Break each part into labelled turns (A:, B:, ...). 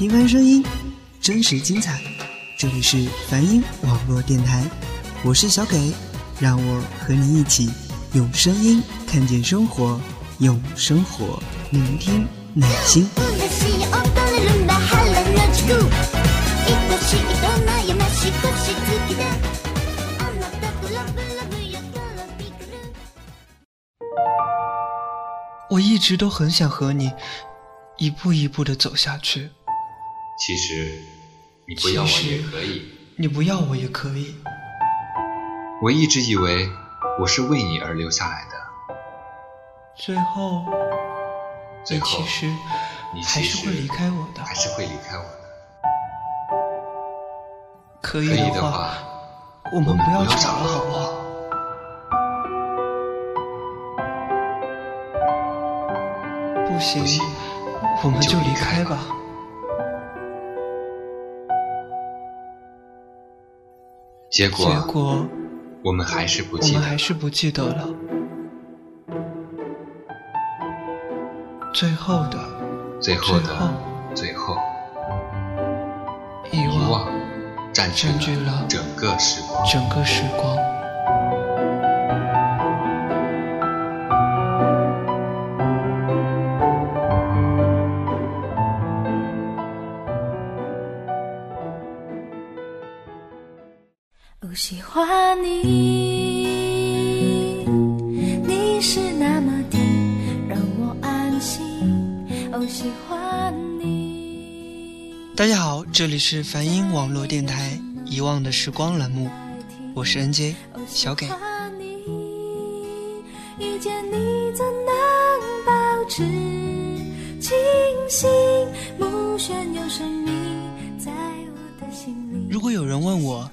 A: 平凡声音，真实精彩。这里是梵音网络电台，我是小给，让我和你一起用声音看见生活，用生活聆听内心。我一直都很想和你一步一步的走下去。
B: 其实，你不要我也可以。
A: 你不要我也可以。
B: 我一直以为我是为你而留下来的。
A: 最后，
B: 最后，
A: 其实
B: 你
A: 还是会离开我的。
B: 还是会离开我的。
A: 可以
B: 的话，
A: 我们不
B: 要
A: 吵了，好不好？不行，我们就离开吧。
B: 结果，
A: 结果，
B: 我们还是不
A: 记，我们还是不记得了。最后的，
B: 最后的，最后，
A: 遗
B: 忘占
A: 据了
B: 整个时光，
A: 整个时光。是梵音网络电台《遗忘的时光》栏目，我是 NJ 小给。如果有人问我。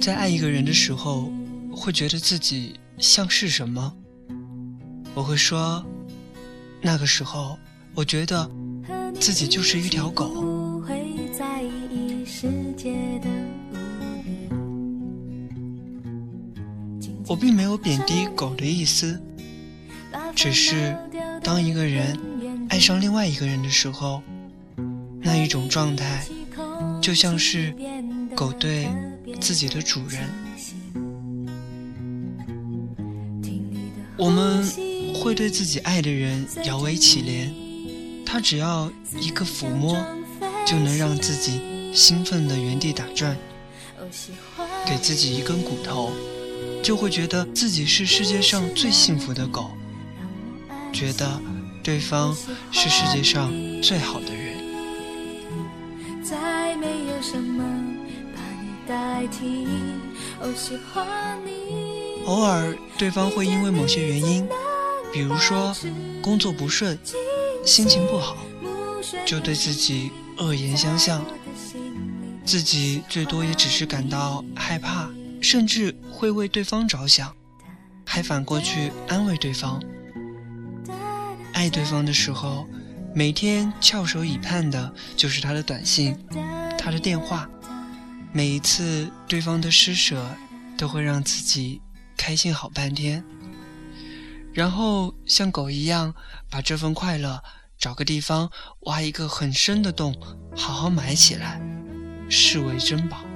A: 在爱一个人的时候，会觉得自己像是什么？我会说，那个时候，我觉得自己就是一条狗。我并没有贬低狗的意思，只是当一个人爱上另外一个人的时候，那一种状态，就像是狗对。自己的主人，我们会对自己爱的人摇尾乞怜，他只要一个抚摸，就能让自己兴奋的原地打转；给自己一根骨头，就会觉得自己是世界上最幸福的狗，觉得对方是世界上最好的人。再没有什么。偶尔，对方会因为某些原因，比如说工作不顺、心情不好，就对自己恶言相向。自己最多也只是感到害怕，甚至会为对方着想，还反过去安慰对方。爱对方的时候，每天翘首以盼的就是他的短信、他的电话。每一次对方的施舍，都会让自己开心好半天，然后像狗一样把这份快乐找个地方挖一个很深的洞，好好埋起来，视为珍宝。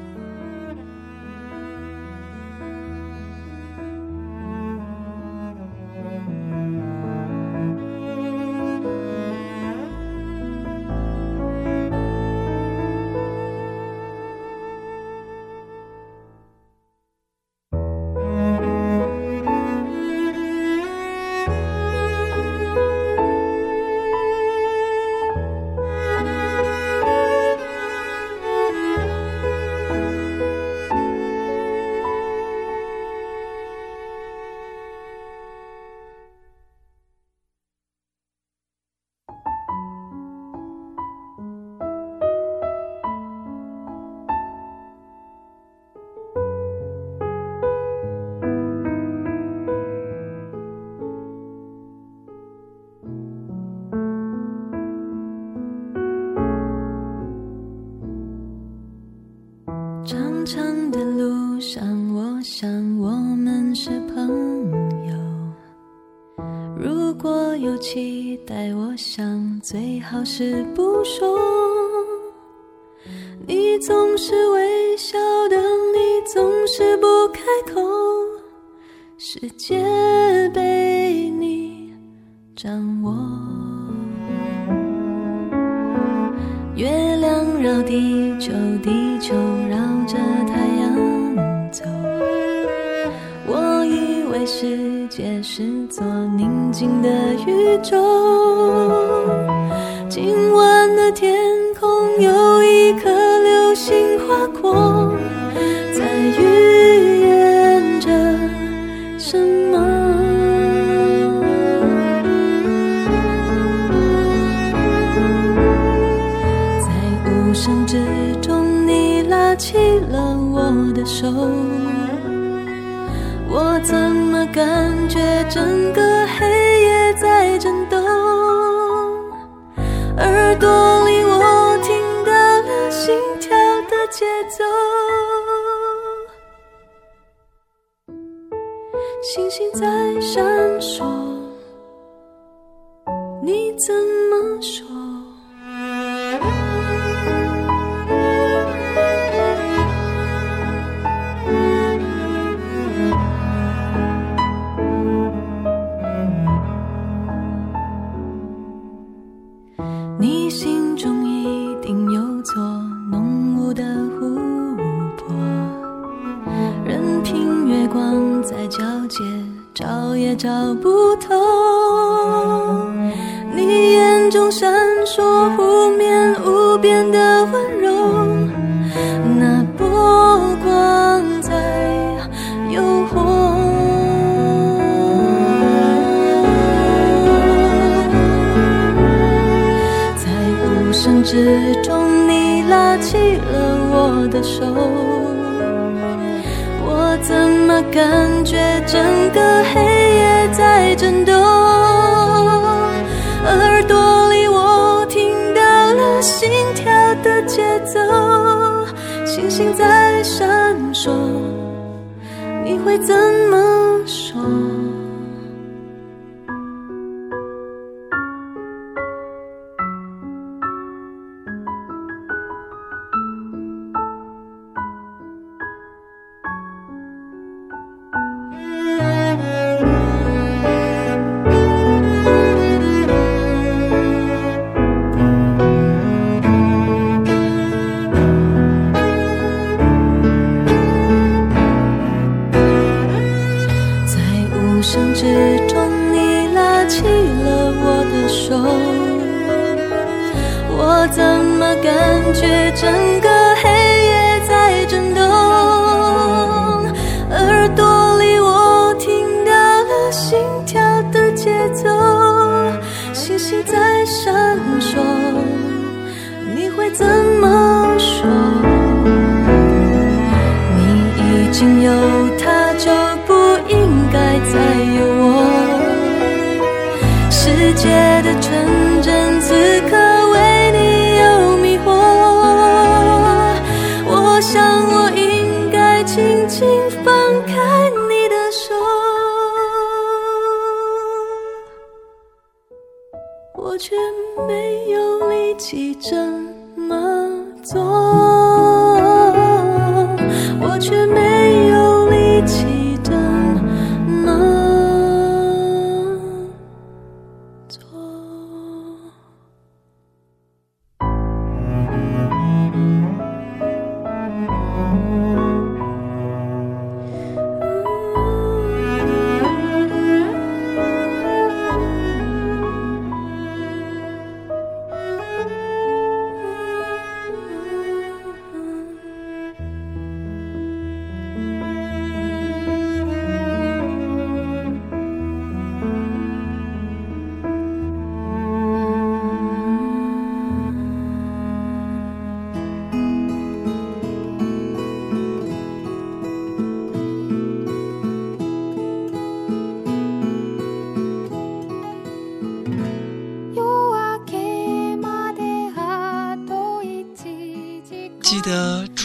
C: 是不说。
D: 你总是微笑的你总是不开口。世界被你掌握。月亮绕地球地球绕着太阳走。我以为世界是座宁静的宇宙。今晚的天空有一颗怎么说？世界的纯真此刻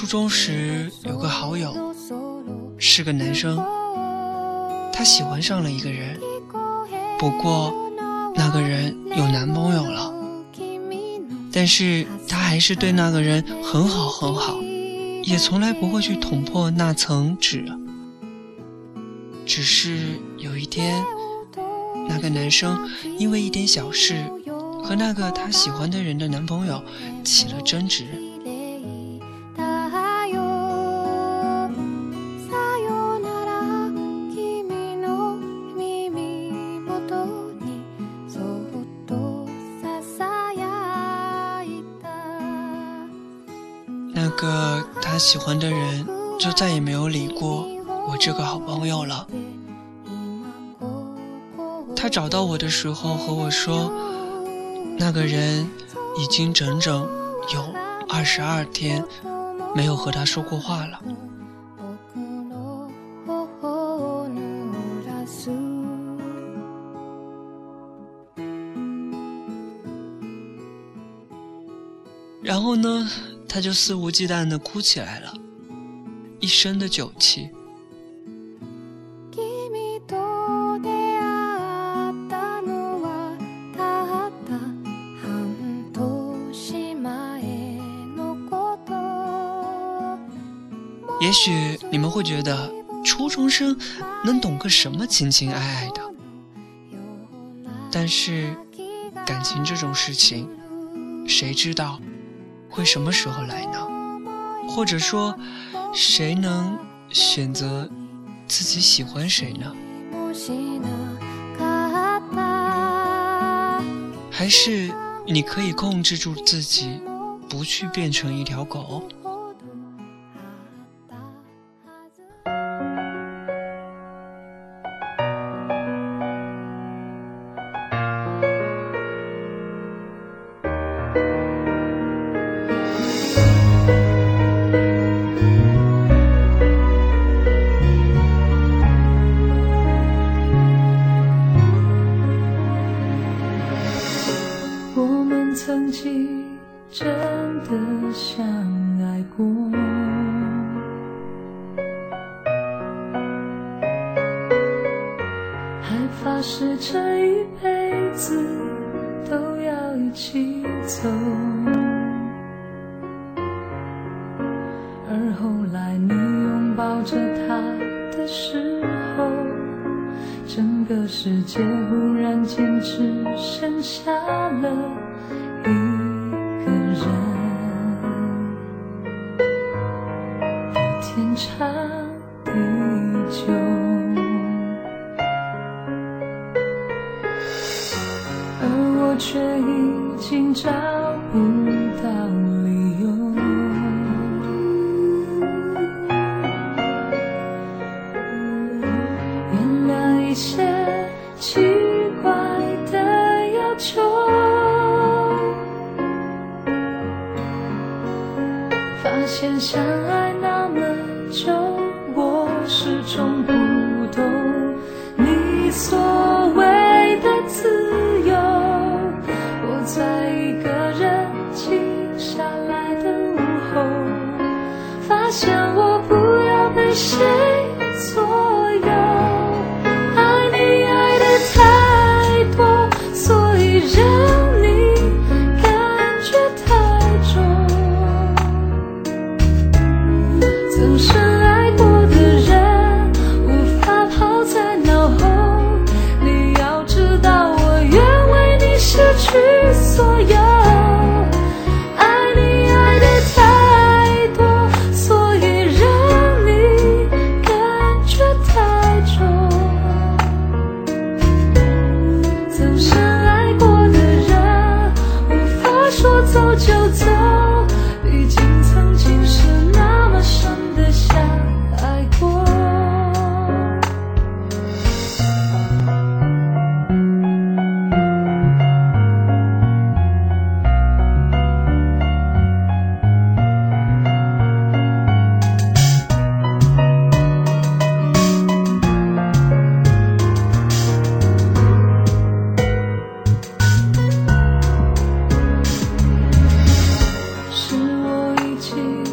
A: 中时有个好友是个男生，他喜欢上了一个人，不过那个人有男朋友了，但是他还是对那个人很好很好，也从来不会去捅破那层纸。只是有一天，那个男生因为一点小事，和那个他喜欢的人的男朋友起了争执。个他喜欢的人就再也没有理过我这个好朋友了。他找到我的时候和我说，那个人已经整整有二十二天没有和他说过话了。然后呢，他就肆无忌惮的哭起来了，一身的酒气。也许你们会觉得，初中生能懂个什么情情爱爱的？但是，感情这种事情，谁知道会什么时候来呢？或者说，谁能选择自己喜欢谁呢？还是你可以控制住自己，不去变成一条狗？
E: 世界忽然间只剩下了一个人，天长地久，而我却已经找不到去。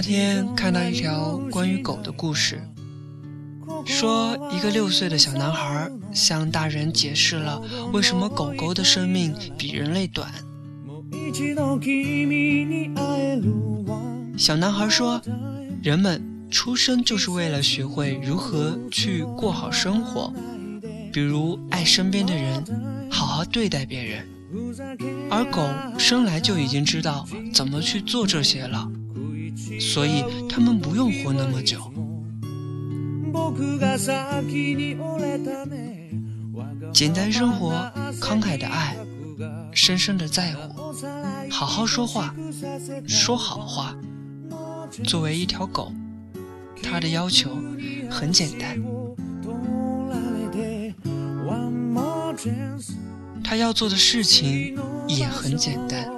E: 那
A: 天看到一条关于狗的故事，说一个六岁的小男孩向大人解释了为什么狗狗的生命比人类短。小男孩说：“人们出生就是为了学会如何去过好生活，比如爱身边的人，好好对待别人。而狗生来就已经知道怎么去做这些了。”所以他们不用活那么久。简单生活，慷慨的爱，深深的在乎，好好说话，说好话。作为一条狗，它的要求很简单，它要做的事情也很简单。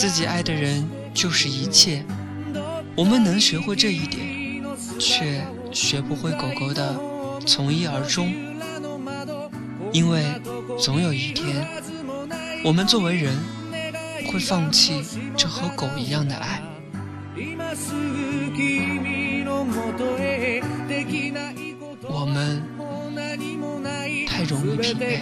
A: 自己爱的人就是一切，我们能学会这一点，却学不会狗狗的从一而终。因为总有一天，我们作为人会放弃这和狗一样的爱。我们太容易疲惫。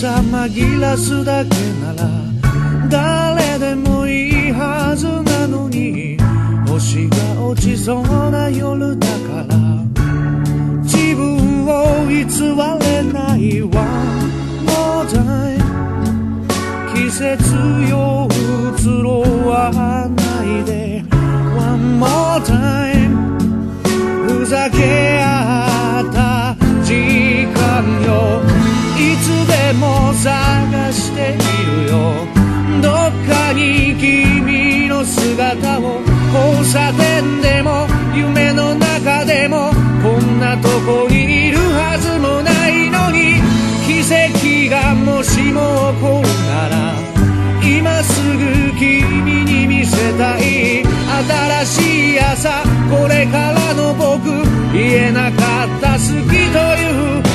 F: さ紛らすだけなら誰でもいいはずなのに星が落ちそうな夜だから自分を偽れないわ。もう季節よ移ろわないで。One more time ふざけ合う。つでも探しているよ。どっかに君の姿を交差点でも夢の中でもこんなとこにいるはずもないのに。奇跡がもしも起こるなら今すぐ君に見せたい新しい朝これからの僕言えなかった好きという。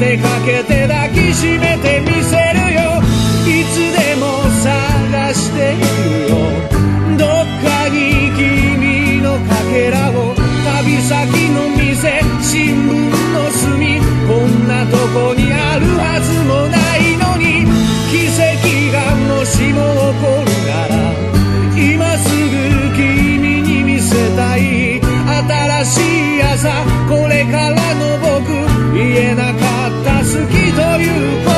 F: てかけて抱きしめてみせるよ。いつでも探しているよ。どっかに君のかけらを。旅先の店。新聞の隅。こんなとこにあるはずもないのに。奇跡がもしも起こるなら。今すぐ君に見せたい。新しい朝。これ
A: からの僕。言
F: えなかった。好きという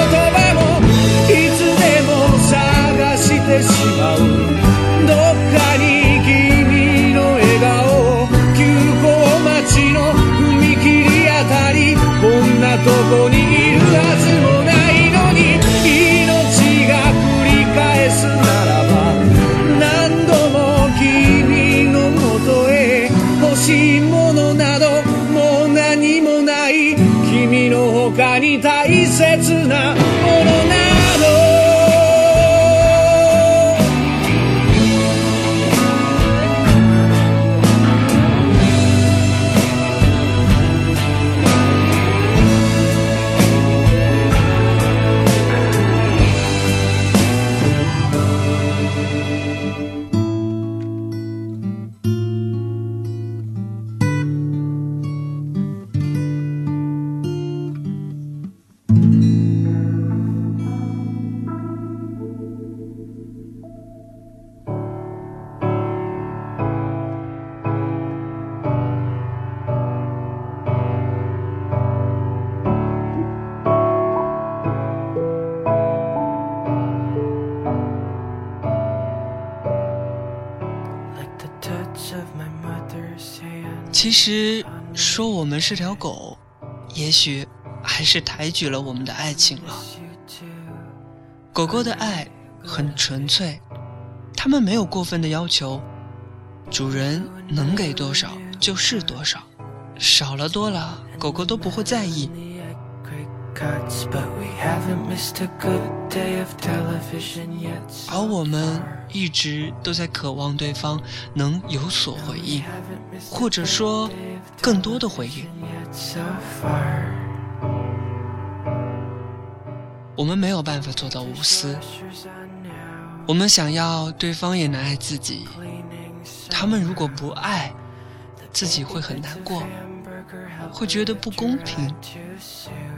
F: luna
A: 是条狗，也许还是抬举了我们的爱情了。狗狗的爱很纯粹，它们没有过分的要求，主人能给多少就是多少，少了多了，狗狗都不会在意。而我们一直都在渴望对方能有所回应，或者说更多的回应。我们没有办法做到无私，我们想要对方也能爱自己。他们如果不爱，自己会很难过，会觉得不公平。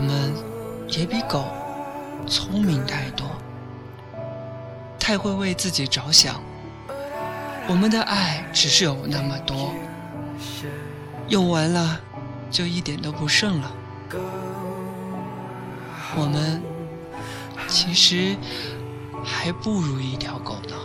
A: 我们也比狗聪明太多，太会为自己着想。我们的爱只是有那么多，用完了就一点都不剩了。我们其实还不如一条狗呢。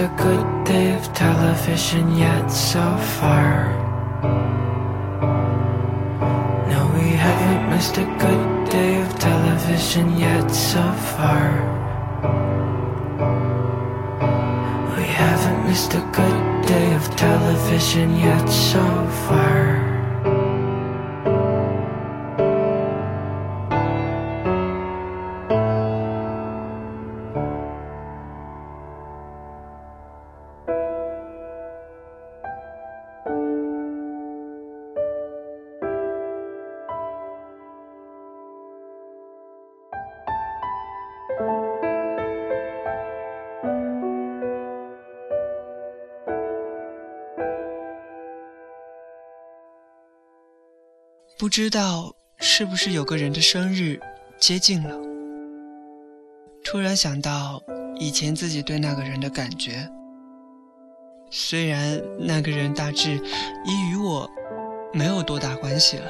G: A good day of television yet so far. No, we haven't missed a good day of television yet so far. We haven't missed a good day of television yet so far.
A: 不知道是不是有个人的生日接近了，突然想到以前自己对那个人的感觉。虽然那个人大致已与我没有多大关系了，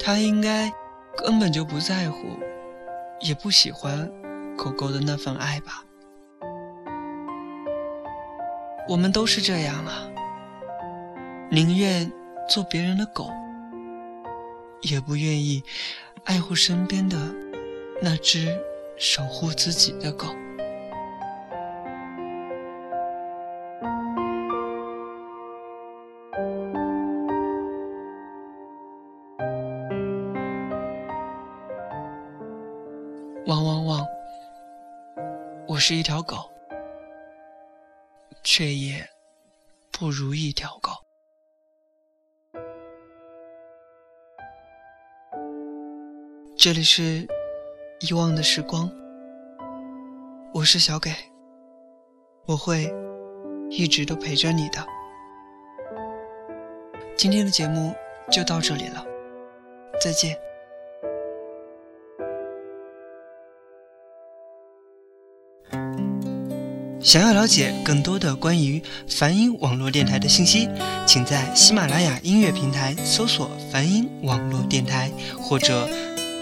A: 他应该根本就不在乎。也不喜欢狗狗的那份爱吧。我们都是这样啊，宁愿做别人的狗，也不愿意爱护身边的那只守护自己的狗。是一条狗，却也不如一条狗。这里是遗忘的时光，我是小给，我会一直都陪着你的。今天的节目就到这里了，再见。想要了解更多的关于梵音网络电台的信息，请在喜马拉雅音乐平台搜索“梵音网络电台”或者。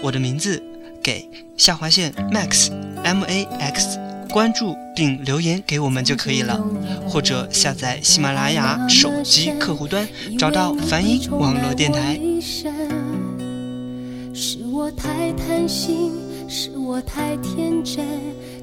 A: 我的名字给下划线 max m a x 关注并留言给我们就可以了，或者下载喜马拉雅手机客户端，找到梵音网络电台。
C: 是我太贪心，是我太天真，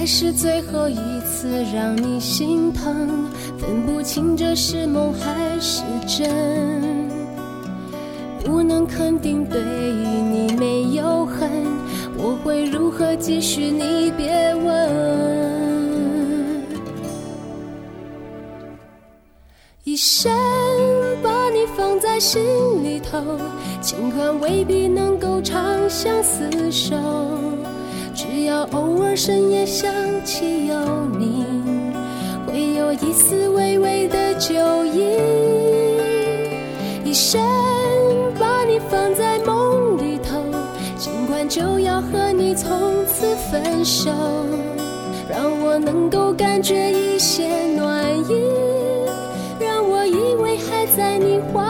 C: 该是最后一次让你心疼，分不清这是梦还是真，不能肯定对你没有恨。我会如何继续？你别问。一生把你放在心里头，尽管未必能够长相厮守，只要偶尔深夜想起有你，会有一丝微微的酒意。一生把你放在梦里头。尽管就要和你从此分手，让我能够感觉一些暖意，让我以为还在你怀。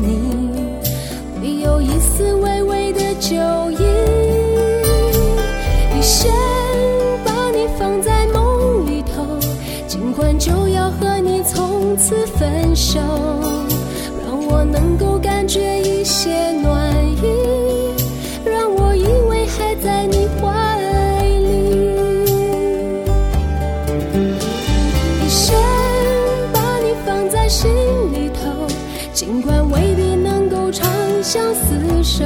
C: 你，酒意。一生把你放在梦里头，尽管就要和你从此分手，让我能够感觉一些暖意。让我以为还在你怀里，一生把你放在心里头，尽管未必能够长相厮守，